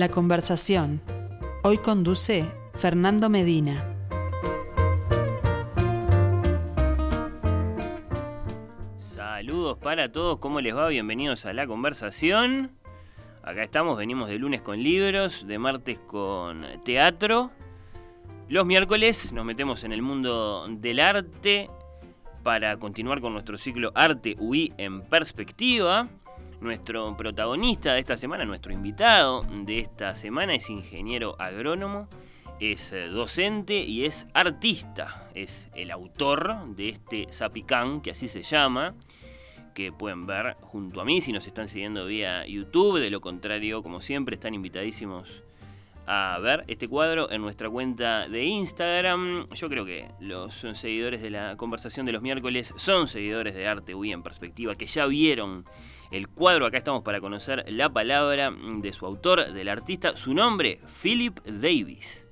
La conversación. Hoy conduce Fernando Medina. Saludos para todos, ¿cómo les va? Bienvenidos a la conversación. Acá estamos, venimos de lunes con libros, de martes con teatro. Los miércoles nos metemos en el mundo del arte para continuar con nuestro ciclo Arte UI en perspectiva. Nuestro protagonista de esta semana, nuestro invitado de esta semana es ingeniero agrónomo, es eh, docente y es artista. Es el autor de este Zapicán, que así se llama, que pueden ver junto a mí si nos están siguiendo vía YouTube. De lo contrario, como siempre, están invitadísimos a ver este cuadro en nuestra cuenta de Instagram. Yo creo que los seguidores de la conversación de los miércoles son seguidores de Arte UI en perspectiva, que ya vieron el cuadro. Acá estamos para conocer la palabra de su autor, del artista. Su nombre, Philip Davis.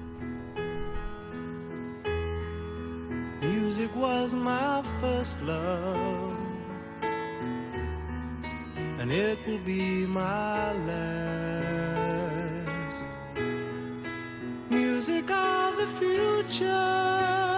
Music was my first love, and it will be my last. Music of the future.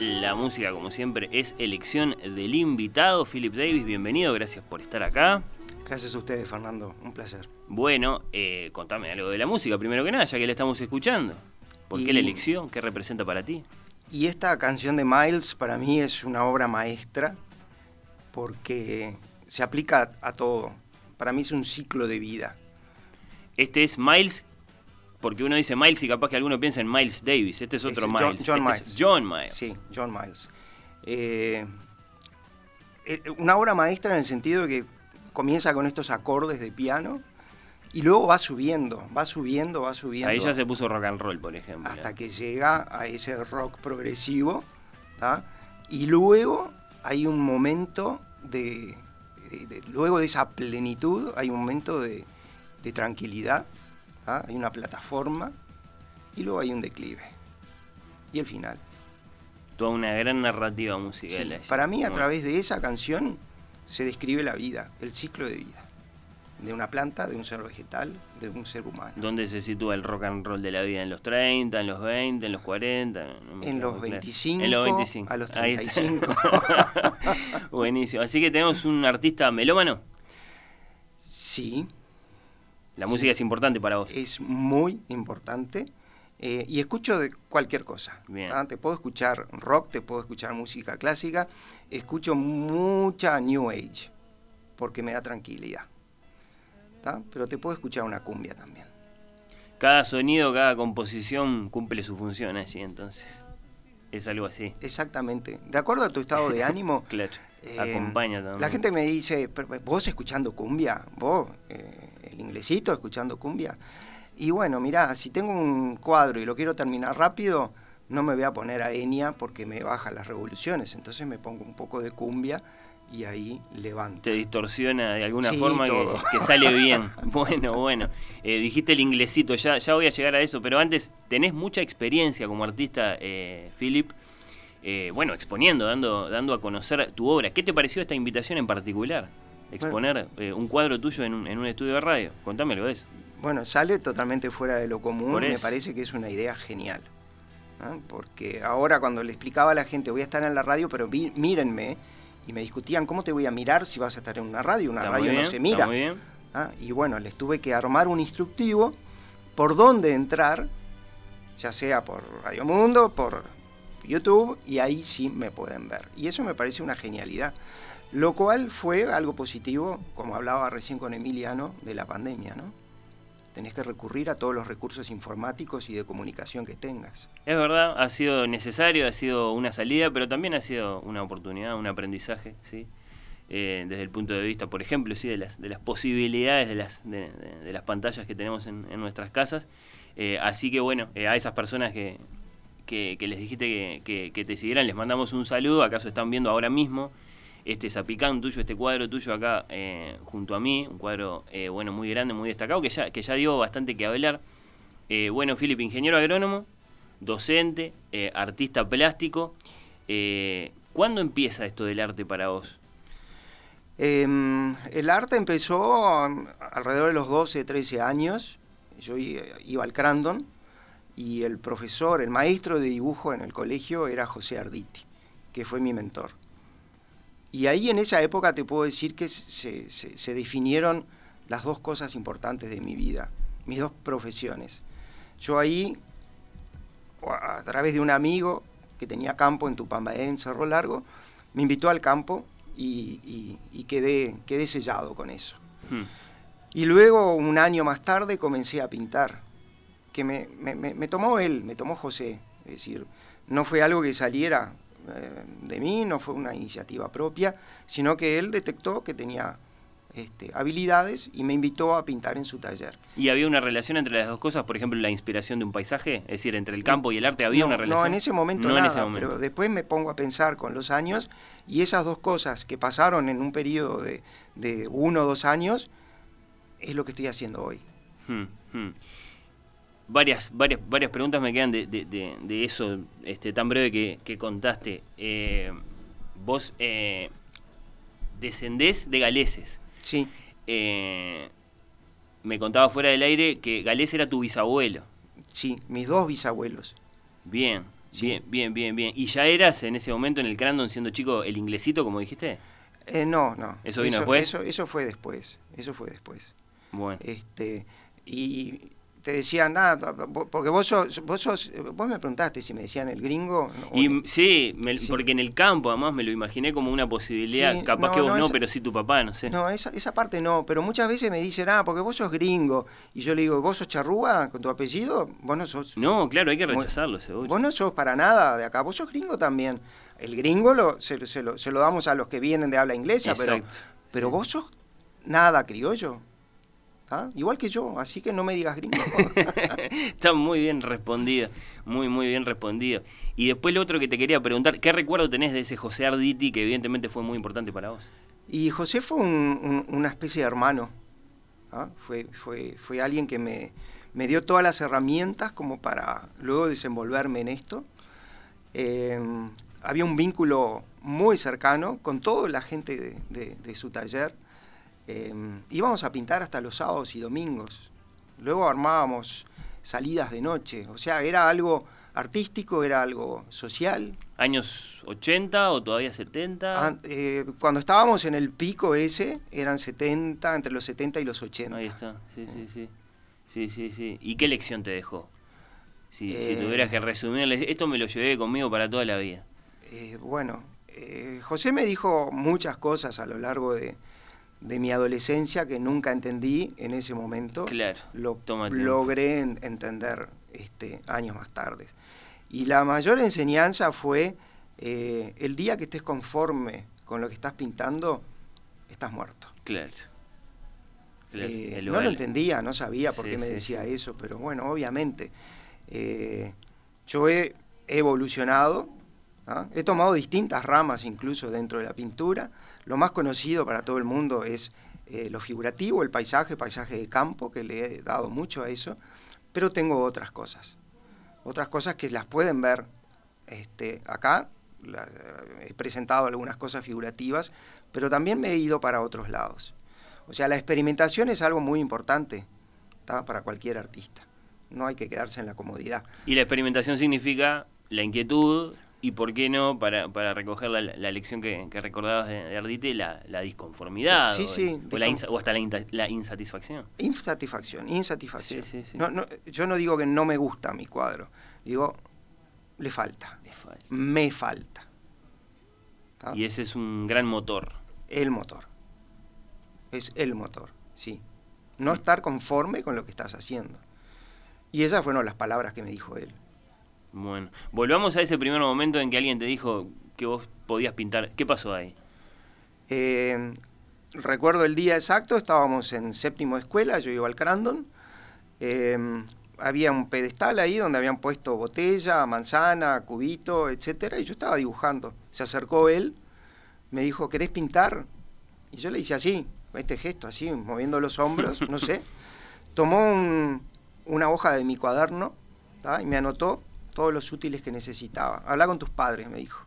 La música, como siempre, es elección del invitado, Philip Davis. Bienvenido, gracias por estar acá. Gracias a ustedes, Fernando. Un placer. Bueno, eh, contame algo de la música, primero que nada, ya que la estamos escuchando. ¿Por qué la elección? ¿Qué representa para ti? Y esta canción de Miles para mí es una obra maestra porque se aplica a todo. Para mí es un ciclo de vida. Este es Miles, porque uno dice Miles y capaz que alguno piensa en Miles Davis. Este es otro Miles. John, este Miles. John Miles. Sí, John Miles. Eh, eh, una obra maestra en el sentido de que comienza con estos acordes de piano y luego va subiendo, va subiendo, va subiendo. Ahí ya se puso rock and roll, por ejemplo. Hasta que llega a ese rock progresivo. Y luego hay un momento de, Luego de esa plenitud, hay un momento de, de tranquilidad, ¿ah? hay una plataforma y luego hay un declive. Y el final. Toda una gran narrativa musical. para mí, a través de esa canción, se describe la vida, el ciclo de vida. De una planta, de un ser vegetal, de un ser humano. ¿Dónde se sitúa el rock and roll de la vida? ¿En los 30, en los 20, en los 40? en, los 25, en los 25, a los 35. Buenísimo. Así que tenemos un artista melómano. Sí, la música es importante para vos. Es muy importante. Eh, y escucho de cualquier cosa. Te puedo escuchar rock, te puedo escuchar música clásica, escucho mucha New Age, porque me da tranquilidad. Pero te puedo escuchar una cumbia también. Cada sonido, cada composición cumple su función allí, entonces. Es algo así. Exactamente. De acuerdo a tu estado de ánimo. claro. Eh, acompaña también. La gente me dice, ¿vos escuchando cumbia? ¿Vos? Eh, el inglesito, escuchando cumbia. Y bueno, mirá, si tengo un cuadro y lo quiero terminar rápido, no me voy a poner a Enya porque me baja las revoluciones. Entonces me pongo un poco de cumbia y ahí levanto. Te distorsiona de alguna forma que, sale bien. bueno, bueno. Eh, dijiste el inglesito, ya, ya voy a llegar a eso, pero antes, tenés mucha experiencia como artista, eh, Philip. Eh, bueno, exponiendo, dando, dando a conocer tu obra. ¿Qué te pareció esta invitación en particular? exponer eh, un cuadro tuyo en un, en un, estudio de radio. Contame algo de eso. Bueno, sale totalmente fuera de lo común, me parece que es una idea genial. Porque ahora cuando le explicaba a la gente, voy a estar en la radio, pero mírenme, y me discutían, ¿cómo te voy a mirar si vas a estar en una radio? Una radio no se mira. ¿Ah? Y bueno, les tuve que armar un instructivo por dónde entrar, ya sea por Radio Mundo, por YouTube, y ahí sí me pueden ver. Y eso me parece una genialidad. Lo cual fue algo positivo, como hablaba recién con Emiliano, de la pandemia, ¿no? Tenés que recurrir a todos los recursos informáticos y de comunicación que tengas. Es verdad, ha sido necesario, ha sido una salida, pero también ha sido una oportunidad, un aprendizaje, ¿sí? Eh, desde el punto de vista, por ejemplo, sí, de las, de las posibilidades de las, de, las pantallas que tenemos en, nuestras casas. Eh, así que bueno, eh, a esas personas que, que, les dijiste que, que, te siguieran, les mandamos un saludo, acaso están viendo ahora mismo este zapicán tuyo, este cuadro tuyo acá eh, junto a mí, un cuadro eh, bueno muy grande, muy destacado, que ya, que ya dio bastante que hablar. Eh, bueno, Philip, ingeniero agrónomo, docente, artista plástico. ¿Cuándo empieza esto del arte para vos? Em, el arte empezó um, alrededor de los 12, 13 años. Yo iba al Crandon y el profesor, el maestro de dibujo en el colegio era José Arditi, que fue mi mentor. Y ahí en esa época te puedo decir que se, definieron las dos cosas importantes de mi vida, mis dos profesiones. Yo ahí, a través de un amigo que tenía campo en Tupambaé, en Cerro Largo, me invitó al campo y, quedé, quedé sellado con eso. Hmm. Y luego, un año más tarde, comencé a pintar, que me, me tomó él, me tomó José. Es decir, no fue algo que saliera de mí, no fue una iniciativa propia, sino que él detectó que tenía este, habilidades y me invitó a pintar en su taller. ¿Y había una relación entre las dos cosas? Por ejemplo, la inspiración de un paisaje, es decir, entre el campo y el arte, ¿había una relación? No, en ese momento nada, pero después me pongo a pensar con los años y esas dos cosas que pasaron en un periodo de, uno o dos años es lo que estoy haciendo hoy. Hmm, hmm varias, varias, varias preguntas me quedan de, de, eso este, tan breve que, contaste. Eh, vos eh, descendés de galeses. Sí. Eh, me contaba fuera del aire que Galés era tu bisabuelo. Sí, mis dos bisabuelos. Bien, bien, bien, bien, bien. ¿Y ya eras en ese momento en el Crandon siendo chico el inglesito, como dijiste? no, no. ¿Eso vino después? Eso, eso fue después, eso fue después. Bueno. Este, y te decían, nada, porque vos sos, vos sos, vos me preguntaste si me decían el gringo. Y, sí, porque en el campo además me lo imaginé como una posibilidad, capaz que vos no, pero sí tu papá, no sé. No, esa, esa parte no, pero muchas veces me dicen, ah, porque vos sos gringo, y yo le digo, vos sos charrúa con tu apellido, vos no sos... No, claro, hay que rechazarlo, seguro. Vos no sos para nada de acá, vos sos gringo también. El gringo lo, se, se, lo, se lo damos a los que vienen de habla inglesa, pero, pero vos sos nada criollo. ¿Ah? Igual que yo, así que no me digas gringo. Está muy bien respondido, muy, muy bien respondido. Y después lo otro que te quería preguntar, ¿qué recuerdo tenés de ese José Arditi que evidentemente fue muy importante para vos? Y José fue una especie de hermano, ¿ah? fue, fue, fue alguien que me, me, dio todas las herramientas como para luego desenvolverme en esto. Em, había un vínculo muy cercano con toda la gente de su taller Em, íbamos a pintar hasta los sábados y domingos. Luego armábamos salidas de noche. O sea, era algo artístico, era algo social. ¿Años 80 o todavía 70? Ah, eh, cuando estábamos en el pico ese, eran 70, entre los 70 y los 80. Ahí está, sí, sí, sí. Sí, sí, sí. ¿Y qué lección te dejó? Si, si tuvieras que resumirle, esto me lo llevé conmigo para toda la vida. Eh, bueno, eh, José me dijo muchas cosas a lo largo de, de mi adolescencia que nunca entendí en ese momento. Claro. Lo logré entender este, años más tarde. Y la mayor enseñanza fue eh, el día que estés conforme con lo que estás pintando, estás muerto. Claro. Eh, no lo entendía, no sabía por qué me decía eso, pero bueno, obviamente. Eh, yo he evolucionado, ¿ah? he tomado distintas ramas incluso dentro de la pintura, lo más conocido para todo el mundo es eh, lo figurativo, el paisaje, paisaje de campo, que le he dado mucho a eso, pero tengo otras cosas. Otras cosas que las pueden ver este, acá. he presentado algunas cosas figurativas, pero también me he ido para otros lados. O sea, la experimentación es algo muy importante para cualquier artista. No hay que quedarse en la comodidad. Y la experimentación significa la inquietud, y por qué no, para, para recoger la, la lección que, que, recordabas de, Ardite, la, la, disconformidad. Sí, sí. O, hasta la, la, insatisfacción. Insatisfacción, insatisfacción. Sí, no, no, yo no digo que no me gusta mi cuadro, digo, le falta. Le falta. Me falta. Y ese es un gran motor. El motor. Es el motor, sí. No estar conforme con lo que estás haciendo. Y esas fueron las palabras que me dijo él. Bueno, volvamos a ese primer momento en que alguien te dijo que vos podías pintar. ¿Qué pasó ahí? Eh, recuerdo el día exacto, estábamos en séptimo de escuela, yo iba al Crandon. Eh, había un pedestal ahí donde habían puesto botella, manzana, cubito, etcétera, y yo estaba dibujando. Se acercó él, me dijo, ¿querés pintar? Y yo le hice así, este gesto, así, moviendo los hombros, no sé. Tomó una hoja de mi cuaderno y me anotó todos los útiles que necesitaba. Habla con tus padres, me dijo.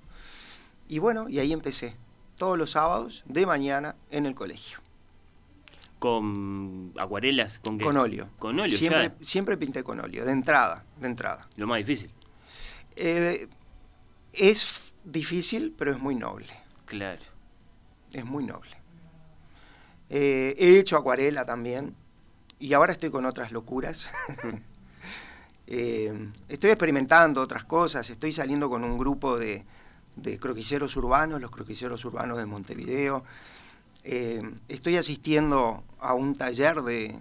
Y bueno, y ahí empecé, todos los sábados de mañana en el colegio. ¿Con acuarelas? ¿Con, con óleo. Con óleo, siempre, siempre pinté con óleo, de entrada, de entrada. Lo más difícil. Eh, es difícil, pero es muy noble. Claro. Es muy noble. Eh, he hecho acuarela también y ahora estoy con otras locuras. Eh, estoy experimentando otras cosas, estoy saliendo con un grupo de, de croquiceros urbanos, los croquiceros urbanos de Montevideo. Eh, estoy asistiendo a un taller de,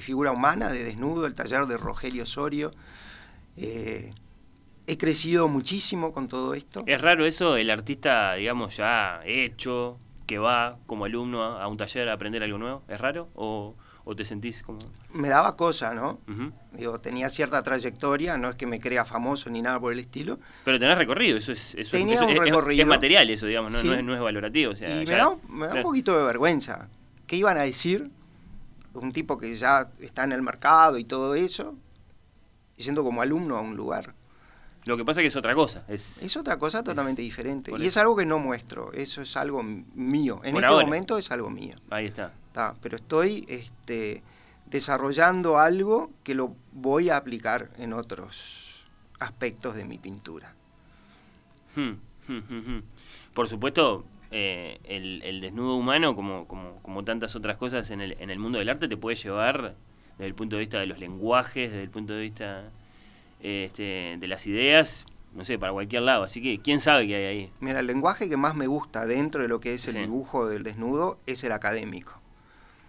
figura humana, de desnudo, el taller de Rogelio Osorio. he crecido muchísimo con todo esto. Es raro eso, el artista, digamos, ya hecho, que va como alumno a, un taller a aprender algo nuevo? ¿Es raro? ¿O, te sentís como.? Me daba cosa, ¿no? Digo, tenía cierta trayectoria, no es que me crea famoso ni nada por el estilo. Pero tenés recorrido, eso es. Eso, tenía un recorrido. Es, material eso, digamos, no, es, valorativo. y me, da, un poquito de vergüenza. ¿Qué iban a decir? Un tipo que ya está en el mercado y todo eso, yendo como alumno a un lugar. Lo que pasa es que es otra cosa. Es, otra cosa totalmente diferente. Y es algo que no muestro. Eso es algo mío. En este momento es algo mío. Ahí está. Pero estoy este, desarrollando algo que lo voy a aplicar en otros aspectos de mi pintura. Hmm, hmm, hmm, Por supuesto, eh, el, desnudo humano, como, como, como, tantas otras cosas en el, en el mundo del arte, te puede llevar desde el punto de vista de los lenguajes, desde el punto de vista este, de las ideas, no sé, para cualquier lado. Así que, ¿quién sabe qué hay ahí? Mira, el lenguaje que más me gusta dentro de lo que es el dibujo del desnudo es el académico.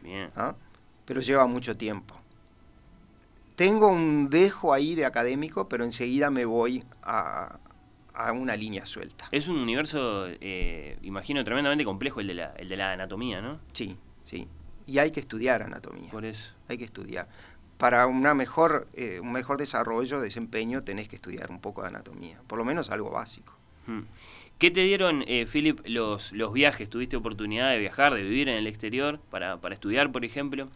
Bien. ¿Ah? Pero lleva mucho tiempo. Tengo un dejo ahí de académico, pero enseguida me voy a, una línea suelta. Es un universo, eh, imagino, tremendamente complejo el de, la, el de la anatomía, ¿no? Sí, sí. Y hay que estudiar anatomía. Por eso. Hay que estudiar para una mejor, eh, un mejor desarrollo, desempeño, tenés que estudiar un poco de anatomía, por lo menos algo básico. Hmm. ¿Qué te dieron, eh, Philip, los, los viajes? ¿Tuviste oportunidad de viajar, de vivir en el exterior para, para estudiar, por ejemplo?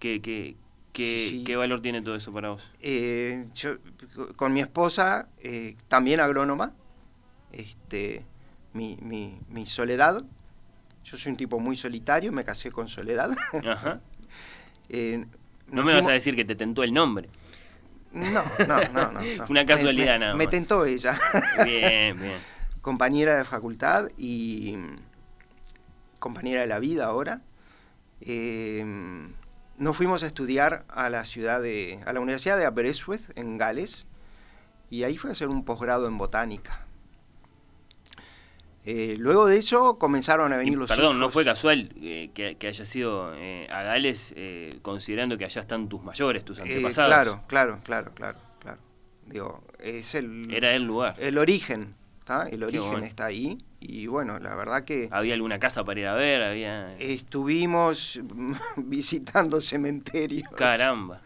¿Qué, qué, qué, valor tiene todo eso para vos? Eh, yo, con mi esposa, eh, también agrónoma, este, mi, mi, mi soledad, yo soy un tipo muy solitario, me casé con soledad. Ajá. No me vas a decir que te tentó el nombre. No, no, no, no. Fue una casualidad me, nada Me tentó ella. Bien, bien. Compañera de facultad y compañera de la vida ahora. Eh, nos fuimos a estudiar a la ciudad de, a la Universidad de Aberystwyth en Gales y ahí fue a hacer un posgrado en botánica. Eh, luego de eso comenzaron a venir los Perdón, no fue casual eh, que, haya sido eh, a Gales, considerando que allá están tus mayores, tus antepasados. claro, claro, claro, claro, claro. Digo, es el... Era el lugar. El origen, ¿está? El origen está ahí. Y bueno, la verdad que... ¿Había alguna casa para ir a ver? había Estuvimos visitando cementerios. Caramba.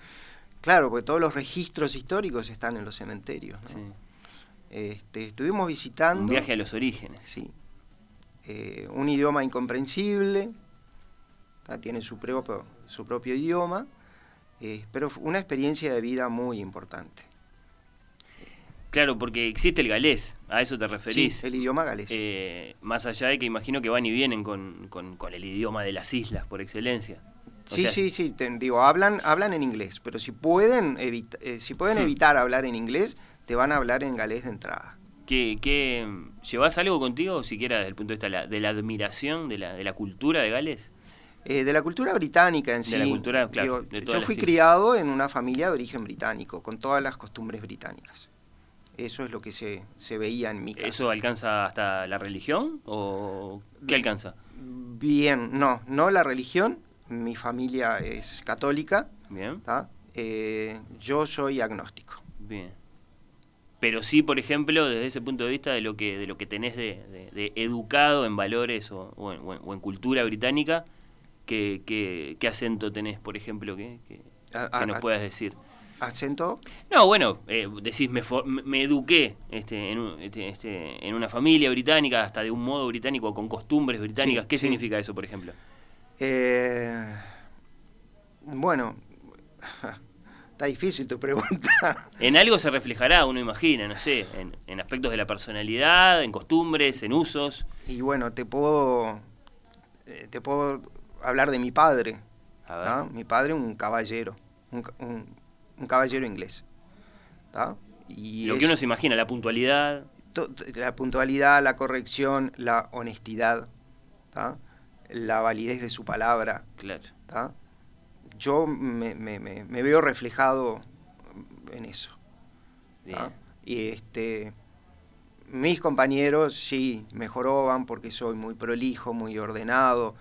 Claro, porque todos los registros históricos están en los cementerios. Sí. Este, estuvimos visitando... Un viaje a los orígenes. Sí. Eh, un idioma incomprensible, tiene su propio, su propio idioma, eh, pero una experiencia de vida muy importante. Claro, porque existe el galés, a eso te referís. Sí, el idioma galés. Eh, más allá de que imagino que van y vienen con, el idioma de las islas, por excelencia. sí, sí, sí, digo, hablan, hablan en inglés, pero si pueden, si pueden hmm. evitar hablar en inglés, te van a hablar en galés de entrada. ¿Qué, qué, llevas algo contigo, siquiera desde el punto de vista de la, admiración de la, de la cultura de Gales? Eh, de la cultura británica en sí. De la cultura, claro. yo fui criado en una familia de origen británico, con todas las costumbres británicas. Eso es lo que se, se veía en mi casa. ¿Eso alcanza hasta la religión o qué alcanza? Bien, no, no la religión. Mi familia es católica. Bien. Eh, yo soy agnóstico. Bien pero sí, por ejemplo, desde ese punto de vista de lo que, de lo que tenés de, educado en valores o, en, cultura británica, ¿qué, qué, acento tenés, por ejemplo, que, que, nos puedas decir? ¿Acento? No, bueno, eh, decís, me, me eduqué este, en, este, este, en, una familia británica, hasta de un modo británico, con costumbres británicas. ¿Qué significa eso, por ejemplo? Eh, bueno, está difícil tu pregunta. En algo se reflejará, uno imagina, no sé, en, aspectos de la personalidad, en costumbres, en usos. Y bueno, te puedo, eh, te puedo hablar de mi padre. Mi padre, un caballero, un, caballero inglés. Y Lo que uno se imagina, la puntualidad. La puntualidad, la corrección, la honestidad, la validez de su palabra. Claro yo me, veo reflejado en eso. Y este, mis compañeros sí mejoraban porque soy muy prolijo, muy ordenado.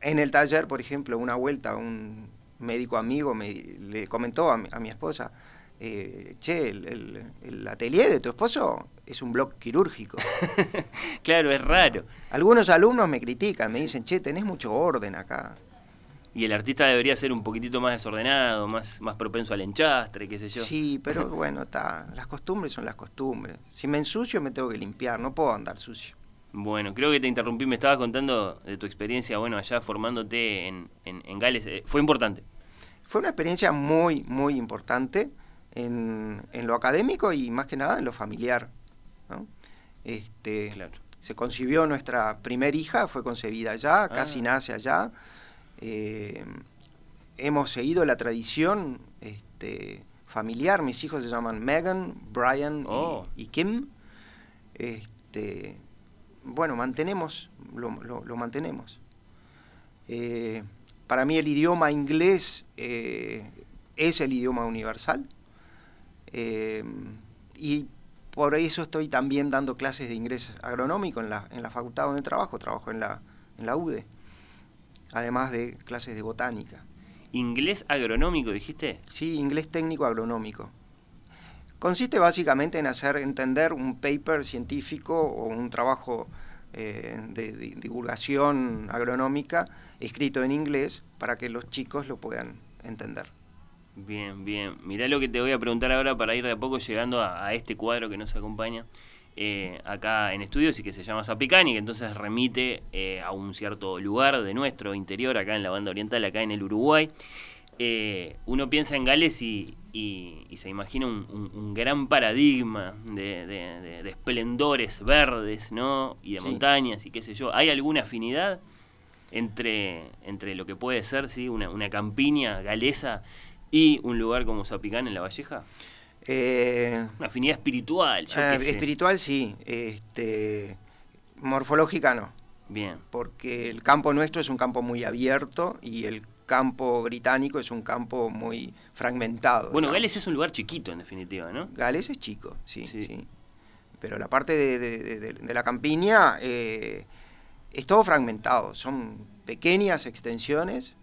En el taller, por ejemplo, una vuelta, un médico amigo me, le comentó a mi, esposa, eh, che, el, el, atelier de tu esposo es un blog quirúrgico. claro, es raro. Algunos alumnos me critican, me dicen, che, tenés mucho orden acá y el artista debería ser un poquitito más desordenado, más, más propenso al enchastre, qué sé yo. Sí, pero bueno, está, las costumbres son las costumbres. Si me ensucio me tengo que limpiar, no puedo andar sucio. Bueno, creo que te interrumpí, me estabas contando de tu experiencia, bueno, allá formándote en, en, Gales. Eh, ¿Fue importante? Fue una experiencia muy, muy importante en, en, lo académico y más que nada en lo familiar. Este, claro. Se concibió nuestra primer hija, fue concebida allá, casi ah. nace allá. Eh, hemos seguido la tradición este, familiar. Mis hijos se llaman Megan, Brian y, oh. Kim. Este, bueno, mantenemos, lo, mantenemos. Eh, para mí el idioma inglés eh, es el idioma universal. y por eso estoy también dando clases de inglés agronómico en la, en la facultad donde trabajo, trabajo en la, en la UDE además de clases de botánica. ¿Inglés agronómico dijiste? Sí, inglés técnico agronómico. Consiste básicamente en hacer entender un paper científico o un trabajo eh, de, divulgación agronómica escrito en inglés para que los chicos lo puedan entender. Bien, bien. Mirá lo que te voy a preguntar ahora para ir de a poco llegando a este cuadro que nos acompaña. Eh, acá en estudios y que se llama Zapicani, que entonces remite eh, a un cierto lugar de nuestro interior, acá en la banda oriental, acá en el Uruguay. Eh, uno piensa en Gales y, se imagina un, gran paradigma de, esplendores verdes, ¿no? Y de montañas y qué sé yo. ¿Hay alguna afinidad entre, entre lo que puede ser, ¿sí? Una, una campiña galesa y un lugar como Zapicán en La Valleja? Eh, Una afinidad espiritual. Eh, espiritual sí, este, morfológica no. Bien. Porque el campo nuestro es un campo muy abierto y el campo británico es un campo muy fragmentado. Bueno, Gales es un lugar chiquito en definitiva, ¿no? Gales es chico, sí, sí. Pero la parte de, la campiña eh, es todo fragmentado, son pequeñas extensiones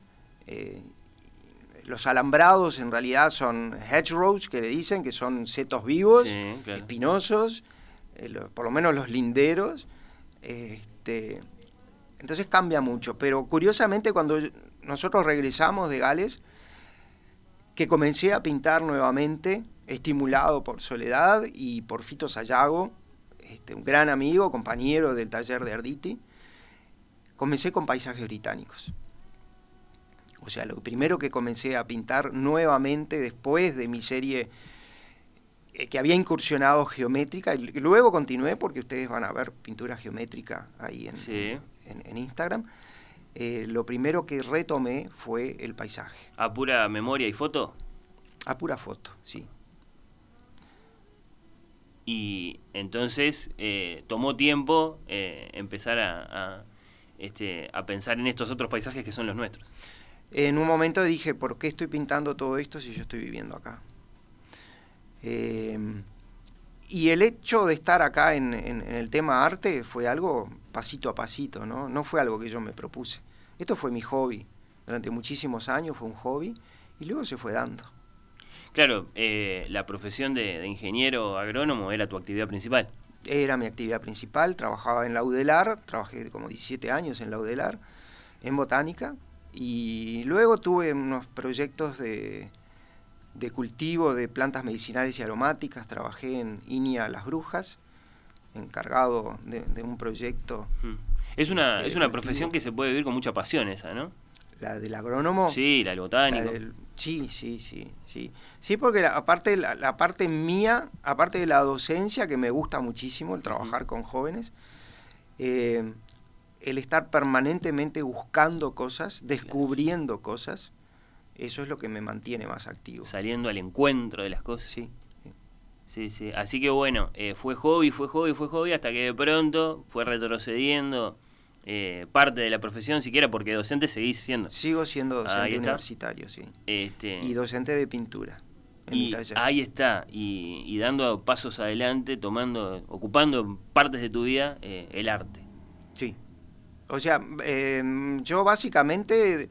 los alambrados en realidad son hedgerows, que le dicen, que son setos vivos, espinosos, eh, por lo menos los linderos. Este, entonces cambia mucho. Pero curiosamente cuando nosotros regresamos de Gales, que comencé a pintar nuevamente, estimulado por Soledad y por Fito Sayago, este, un gran amigo, compañero del taller de Arditi, comencé con paisajes británicos. O sea, lo primero que comencé a pintar nuevamente después de mi serie eh, que había incursionado geométrica, y luego continué porque ustedes van a ver pintura geométrica ahí en, en, Instagram. Eh, lo primero que retomé fue el paisaje. ¿A pura memoria y foto? A pura foto, sí. Y entonces eh, tomó tiempo empezar a, este, a pensar en estos otros paisajes que son los nuestros en un momento dije, ¿por qué estoy pintando todo esto si yo estoy viviendo acá? Y el hecho de estar acá en, el tema arte fue algo pasito a pasito, ¿no? No fue algo que yo me propuse. Esto fue mi hobby. Durante muchísimos años fue un hobby y luego se fue dando. Claro, eh, la profesión de, de, ingeniero agrónomo era tu actividad principal. Era mi actividad principal, trabajaba en la UDELAR, trabajé como 17 años en la UDELAR, en botánica, y luego tuve unos proyectos de, de cultivo de plantas medicinales y aromáticas. Trabajé en INIA Las Brujas, encargado de, un proyecto. Es una, es una profesión que se puede vivir con mucha pasión esa, ¿no? La del agrónomo. Sí, la del botánico. sí, sí, sí, sí. Sí, porque aparte la, parte mía, aparte de la docencia, que me gusta muchísimo, el trabajar con jóvenes, eh, el estar permanentemente buscando cosas, descubriendo cosas, eso es lo que me mantiene más activo. Saliendo al encuentro de las cosas. Sí. Sí, sí. Así que bueno, eh, fue hobby, fue hobby, fue hobby, hasta que de pronto fue retrocediendo eh, parte de la profesión, siquiera porque docente seguís siendo. Sigo siendo docente universitario, sí. Este, y docente de pintura. y ahí está, y, dando pasos adelante, tomando, ocupando partes de tu vida eh, el arte. Sí. O sea, em, yo básicamente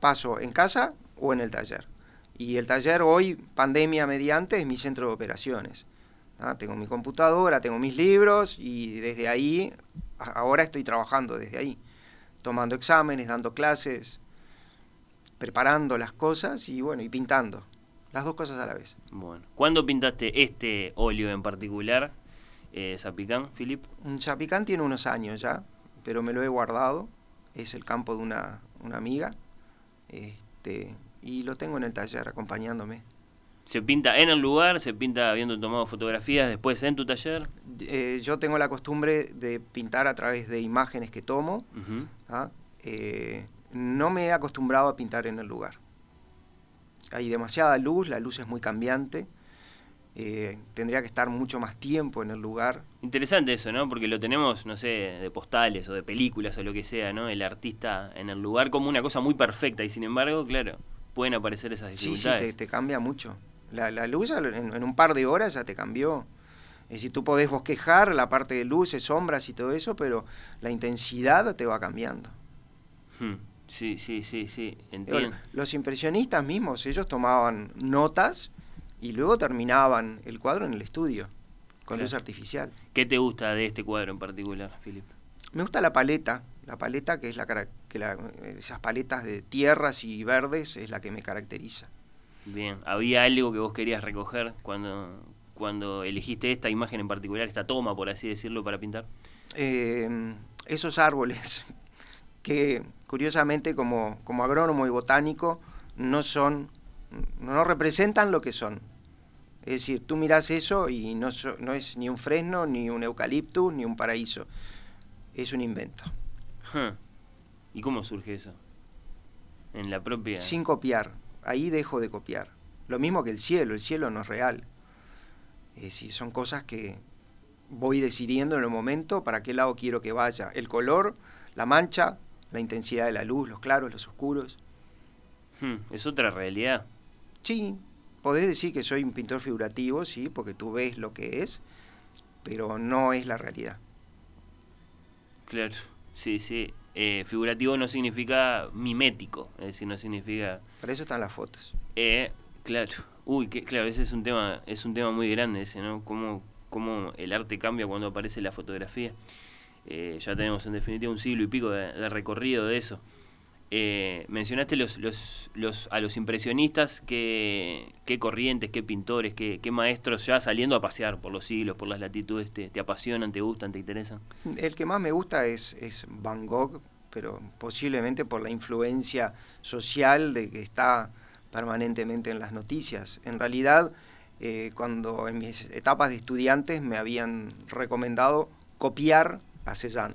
paso en casa o en el taller. Y el taller hoy, pandemia mediante, es mi centro de operaciones. Tengo mi computadora, tengo mis libros y desde ahí, ahora estoy trabajando desde ahí, tomando exámenes, dando clases, preparando las cosas y bueno, y pintando. Las dos cosas a la vez. Bueno, ¿cuándo pintaste este óleo en particular, eh, Zapicán, Filip? Zapicán tiene unos años ya, pero me lo he guardado. Es el campo de una, una amiga. Este, y lo tengo en el taller acompañándome. ¿Se pinta en el lugar? ¿Se pinta habiendo tomado fotografías después en tu taller? Eh, yo tengo la costumbre de pintar a través de imágenes que tomo. ¿ah? Eh, no me he acostumbrado a pintar en el lugar. Hay demasiada luz, la luz es muy cambiante. Eh, tendría que estar mucho más tiempo en el lugar. Interesante eso, ¿no? Porque lo tenemos, no sé, de postales o de películas o lo que sea, ¿no? El artista en el lugar como una cosa muy perfecta y sin embargo, claro, pueden aparecer esas dificultades. Sí, sí, te, cambia mucho. La, luz en, un par de horas ya te cambió. Es decir, tú podés bosquejar la parte de luces, sombras y todo eso, pero la intensidad te va cambiando. Hmm. Sí, sí, sí, sí, entiendo. Los impresionistas mismos, ellos tomaban notas y luego terminaban el cuadro en el estudio, con luz artificial. ¿Qué te gusta de este cuadro en particular, Philip? Me gusta la paleta, la paleta que es la que la, esas paletas de tierras y verdes es la que me caracteriza. Bien, ¿había algo que vos querías recoger cuando, cuando elegiste esta imagen en particular, esta toma, por así decirlo, para pintar? Eh, esos árboles que curiosamente como, como agrónomo y botánico no son, no representan lo que son. Es decir, tú miras eso y no, no es ni un fresno, ni un eucaliptus, ni un paraíso. Es un invento. ¿Y cómo surge eso? En la propia... Sin copiar. Ahí dejo de copiar. Lo mismo que el cielo. El cielo no es real. Es decir, son cosas que voy decidiendo en el momento para qué lado quiero que vaya. El color, la mancha, la intensidad de la luz, los claros, los oscuros. Hmm, es otra realidad. Sí, podés decir que soy un pintor figurativo, sí, porque tú ves lo que es, pero no es la realidad. Claro, sí, sí. Eh, figurativo no significa mimético, es decir, no significa... Para eso están las fotos. Eh, claro. Uy, que, claro, ese es un tema, es un tema muy grande ese, ¿no? Cómo, cómo el arte cambia cuando aparece la fotografía. Eh, ya tenemos en definitiva un siglo y pico de, recorrido de eso. Eh, mencionaste los, los, los, a los impresionistas, qué, qué corrientes, qué pintores, qué, maestros ya saliendo a pasear por los siglos, por las latitudes, te, te apasionan, te gustan, te interesan. El que más me gusta es, es Van Gogh, pero posiblemente por la influencia social de que está permanentemente en las noticias. En realidad, eh, cuando en mis etapas de estudiantes me habían recomendado copiar a Cézanne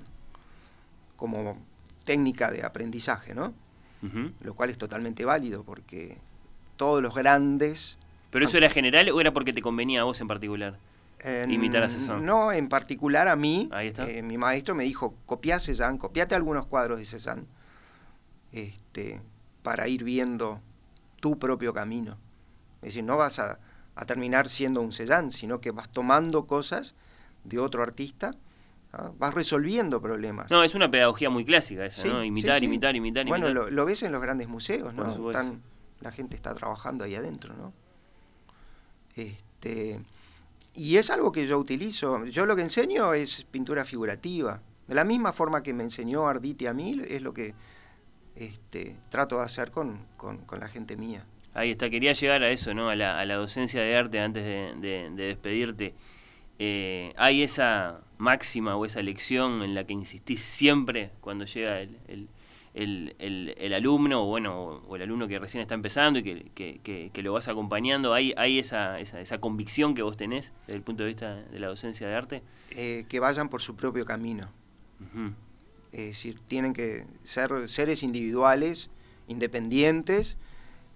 como técnica de aprendizaje, ¿no? Lo cual es totalmente válido porque todos los grandes... ¿Pero eso era general o era porque te convenía a vos en particular? imitar a Cézanne. No, en particular a mí, eh, mi maestro me dijo, copia a Cézanne, copiate algunos cuadros de Cézanne, este, para ir viendo tu propio camino. Es decir, no vas a, a terminar siendo un Cézanne, sino que vas tomando cosas de otro artista vas resolviendo problemas. No, es una pedagogía muy clásica esa, ¿no? Imitar, imitar, imitar, Bueno, lo, ves en los grandes museos, ¿no? la gente está trabajando ahí adentro, ¿no? Este, y es algo que yo utilizo. Yo lo que enseño es pintura figurativa. De la misma forma que me enseñó Arditi a mí, es lo que este, trato de hacer con, con, la gente mía. Ahí está, quería llegar a eso, ¿no? A la, docencia de arte antes de, despedirte. Eh, ¿Hay esa máxima o esa lección en la que insistís siempre cuando llega el, alumno o bueno o el alumno que recién está empezando y que, que, lo vas acompañando? ¿Hay, hay esa, esa, esa, convicción que vos tenés desde el punto de vista de la docencia de arte? Eh, que vayan por su propio camino. Es decir, tienen que ser seres individuales, independientes.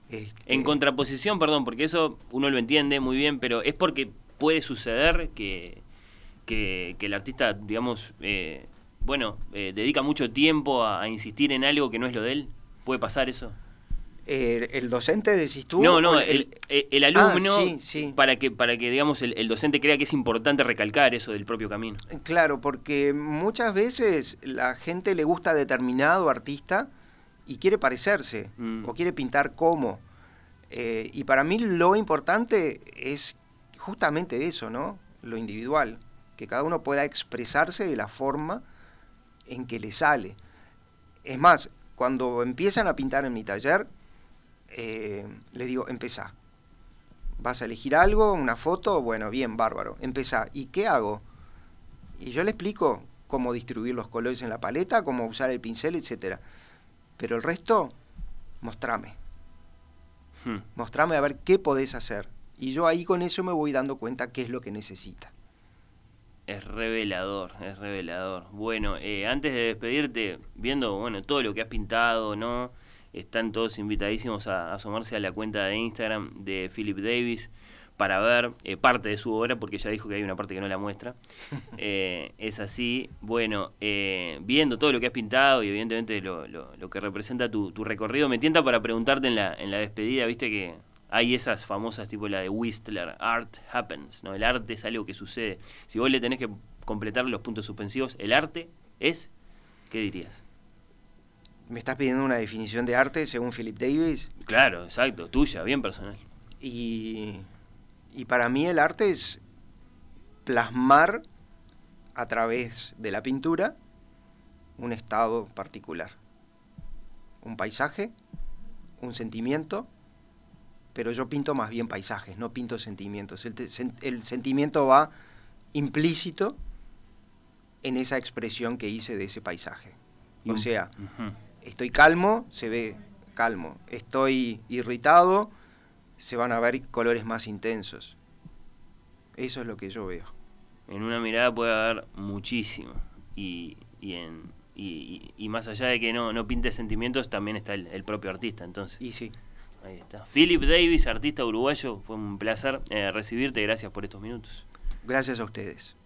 Este en contraposición, perdón, porque eso uno lo entiende muy bien, pero es porque puede suceder que, que, el artista, digamos, eh, bueno, eh, dedica mucho tiempo a, insistir en algo que no es lo de él. ¿Puede pasar eso? el docente decís tú no no el, el, alumno ah, para que para que digamos el, docente crea que es importante recalcar eso del propio camino claro porque muchas veces la gente le gusta a determinado artista y quiere parecerse mm. o quiere pintar como eh, y para mí lo importante es justamente eso no lo individual que cada uno pueda expresarse de la forma en que le sale es más cuando empiezan a pintar en mi taller eh, les digo, empezá. ¿Vas a elegir algo, una foto? Bueno, bien, bárbaro, empezá. ¿Y qué hago? Y yo le explico cómo distribuir los colores en la paleta, cómo usar el pincel, etc. Pero el resto, mostrame. Hmm. Mostrame a ver qué podés hacer. Y yo ahí con eso me voy dando cuenta qué es lo que necesita. Es revelador, es revelador. Bueno, eh, antes de despedirte, viendo bueno todo lo que has pintado, ¿no? están todos invitadísimos a, asomarse a la cuenta de Instagram de Philip Davis para ver eh, parte de su obra, porque ya dijo que hay una parte que no la muestra. Eh, es así. Bueno, eh, viendo todo lo que has pintado y evidentemente lo, lo, que representa tu, recorrido, me tienta para preguntarte en la, en la despedida, viste que hay esas famosas tipo la de Whistler, Art Happens, ¿no? El arte es algo que sucede. Si vos le tenés que completar los puntos suspensivos, ¿el arte es? ¿Qué dirías? ¿Me estás pidiendo una definición de arte según Philip Davis? Claro, exacto, tuya, bien personal. Y, y para mí el arte es plasmar a través de la pintura un estado particular. Un paisaje, un sentimiento, pero yo pinto más bien paisajes, no pinto sentimientos. El, sentimiento va implícito en esa expresión que hice de ese paisaje. O sea, Estoy calmo, se ve calmo. Estoy irritado, se van a ver colores más intensos. Eso es lo que yo veo. En una mirada puede haber muchísimo. Y, y, en, y, más allá de que no, no pinte sentimientos, también está el, propio artista, entonces. Y sí. Ahí está. Philip Davis, artista uruguayo, fue un placer eh, recibirte. Gracias por estos minutos. Gracias a ustedes.